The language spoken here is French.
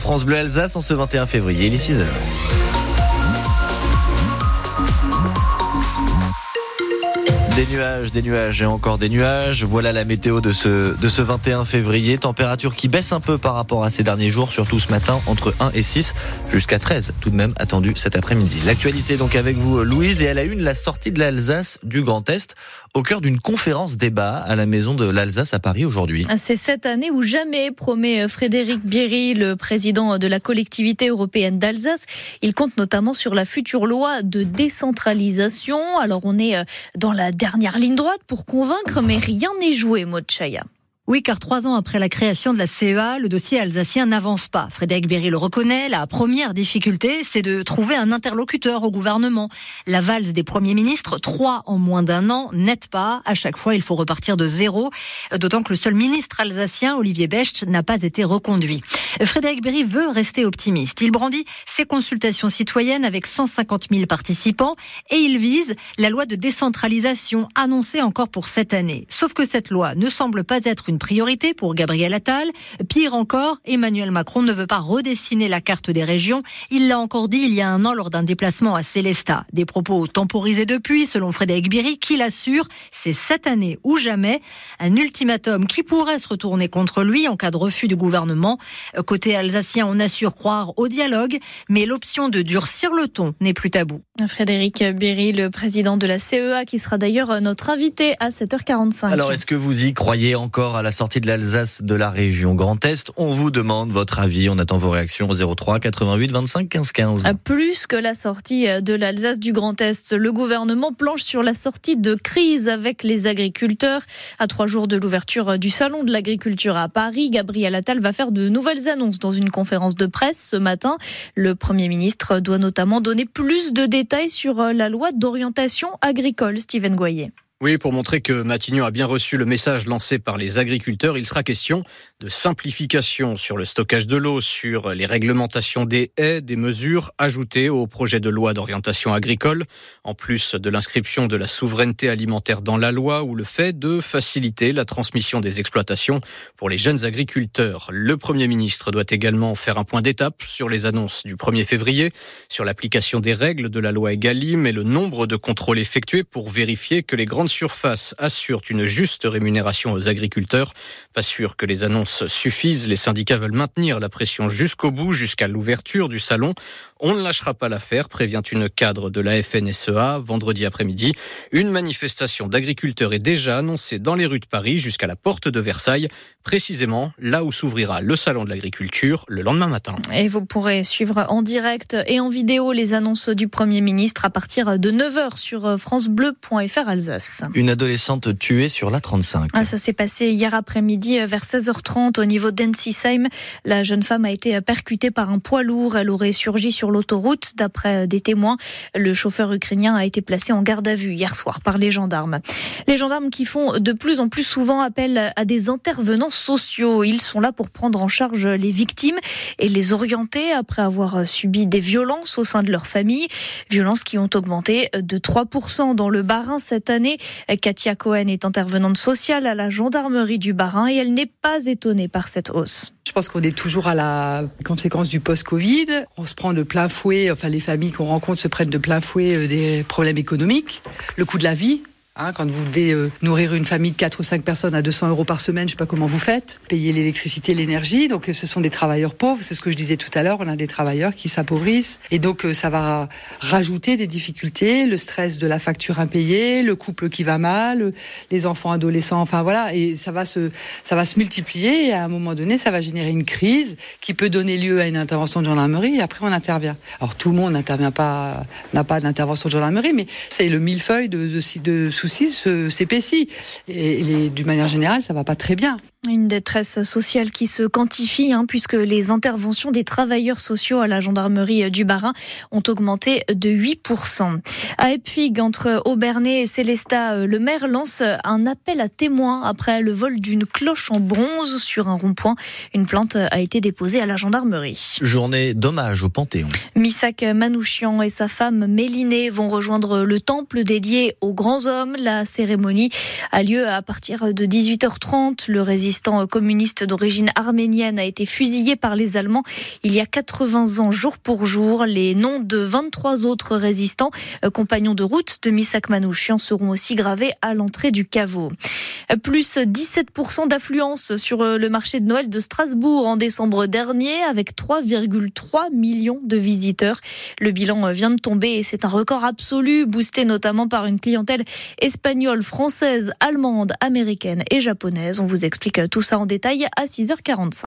France Bleu Alsace en ce 21 février, il est 6h. Des nuages, des nuages et encore des nuages. Voilà la météo de ce, de ce 21 février. Température qui baisse un peu par rapport à ces derniers jours, surtout ce matin, entre 1 et 6, jusqu'à 13 tout de même attendu cet après-midi. L'actualité donc avec vous, Louise, et à la une, la sortie de l'Alsace du Grand Est au cœur d'une conférence débat à la Maison de l'Alsace à Paris aujourd'hui. C'est cette année ou jamais, promet Frédéric Bierry, le président de la collectivité européenne d'Alsace. Il compte notamment sur la future loi de décentralisation. Alors on est euh, dans la dernière ligne droite pour convaincre, mais rien n'est joué, Maud. Oui, car trois ans après la création de la CEA, le dossier alsacien n'avance pas. Frédéric Berry le reconnaît. La première difficulté, c'est de trouver un interlocuteur au gouvernement. La valse des premiers ministres, trois en moins d'un an, n'aide pas. À chaque fois, il faut repartir de zéro. D'autant que le seul ministre alsacien, Olivier Becht, n'a pas été reconduit. Frédéric Berry veut rester optimiste. Il brandit ses consultations citoyennes avec 150 000 participants et il vise la loi de décentralisation annoncée encore pour cette année. Sauf que cette loi ne semble pas être une une priorité pour Gabriel Attal. Pire encore, Emmanuel Macron ne veut pas redessiner la carte des régions. Il l'a encore dit il y a un an lors d'un déplacement à Célestat. Des propos temporisés depuis, selon Frédéric Biry, qui l'assure, c'est cette année ou jamais. Un ultimatum qui pourrait se retourner contre lui en cas de refus du gouvernement. Côté alsacien, on assure croire au dialogue, mais l'option de durcir le ton n'est plus tabou. Frédéric Berry, le président de la CEA, qui sera d'ailleurs notre invité à 7h45. Alors, est-ce que vous y croyez encore à la sortie de l'Alsace de la région Grand Est On vous demande votre avis. On attend vos réactions au 03 88 25 15 15. Plus que la sortie de l'Alsace du Grand Est, le gouvernement planche sur la sortie de crise avec les agriculteurs. À trois jours de l'ouverture du salon de l'agriculture à Paris, Gabriel Attal va faire de nouvelles annonces dans une conférence de presse ce matin. Le Premier ministre doit notamment donner plus de détails sur la loi d'orientation agricole. Steven Goyer. Oui, pour montrer que Matignon a bien reçu le message lancé par les agriculteurs, il sera question de simplification sur le stockage de l'eau, sur les réglementations des haies, des mesures ajoutées au projet de loi d'orientation agricole, en plus de l'inscription de la souveraineté alimentaire dans la loi ou le fait de faciliter la transmission des exploitations pour les jeunes agriculteurs. Le Premier ministre doit également faire un point d'étape sur les annonces du 1er février, sur l'application des règles de la loi Egalim et le nombre de contrôles effectués pour vérifier que les grandes surface assure une juste rémunération aux agriculteurs. Pas sûr que les annonces suffisent. Les syndicats veulent maintenir la pression jusqu'au bout, jusqu'à l'ouverture du salon. On ne lâchera pas l'affaire, prévient une cadre de la FNSEA vendredi après-midi. Une manifestation d'agriculteurs est déjà annoncée dans les rues de Paris jusqu'à la porte de Versailles, précisément là où s'ouvrira le salon de l'agriculture le lendemain matin. Et vous pourrez suivre en direct et en vidéo les annonces du Premier ministre à partir de 9h sur francebleu.fr Alsace. Une adolescente tuée sur la 35. Ah, ça s'est passé hier après-midi vers 16h30 au niveau d'Ensisheim. La jeune femme a été percutée par un poids lourd. Elle aurait surgi sur l'autoroute. D'après des témoins, le chauffeur ukrainien a été placé en garde à vue hier soir par les gendarmes. Les gendarmes qui font de plus en plus souvent appel à des intervenants sociaux. Ils sont là pour prendre en charge les victimes et les orienter après avoir subi des violences au sein de leur famille. Violences qui ont augmenté de 3% dans le Bas-Rhin cette année. Katia Cohen est intervenante sociale à la gendarmerie du Bas-Rhin et elle n'est pas étonnée par cette hausse. Je pense qu'on est toujours à la conséquence du post-Covid. On se prend de plein fouet, enfin les familles qu'on rencontre se prennent de plein fouet des problèmes économiques, le coût de la vie, Hein, quand vous devez euh, nourrir une famille de 4 ou 5 personnes à 200 euros par semaine, je sais pas comment vous faites, payer l'électricité, l'énergie. Donc ce sont des travailleurs pauvres, c'est ce que je disais tout à l'heure, on a des travailleurs qui s'appauvrissent. Et donc ça va rajouter des difficultés, le stress de la facture impayée, le couple qui va mal, les enfants adolescents, enfin voilà. Et ça va se, ça va se multiplier et à un moment donné, ça va générer une crise qui peut donner lieu à une intervention de gendarmerie et après on intervient. Alors tout le monde n'intervient pas, n'a pas d'intervention de gendarmerie, mais c'est le millefeuille de, de, de soucis s'épaissit. Et, d'une manière générale, ça va pas très bien. Une détresse sociale qui se quantifie, hein, puisque les interventions des travailleurs sociaux à la gendarmerie du Barin ont augmenté de 8%. À Epfig, entre Aubernay et Célestat, le maire lance un appel à témoins après le vol d'une cloche en bronze sur un rond-point. Une plainte a été déposée à la gendarmerie. Journée d'hommage au Panthéon. Misak Manouchian et sa femme Mélinée vont rejoindre le temple dédié aux grands hommes. La cérémonie a lieu à partir de 18h30. Le résistant résistant communiste d'origine arménienne, a été fusillé par les Allemands il y a 80 ans, jour pour jour. Les noms de 23 autres résistants, euh, compagnons de route de Misak Manouchian, seront aussi gravés à l'entrée du caveau. Plus 17% d'affluence sur euh, le marché de Noël de Strasbourg en décembre dernier, avec 3,3 millions de visiteurs. Le bilan vient de tomber et c'est un record absolu, boosté notamment par une clientèle espagnole, française, allemande, américaine et japonaise. On vous explique tout ça en détail à 6h45.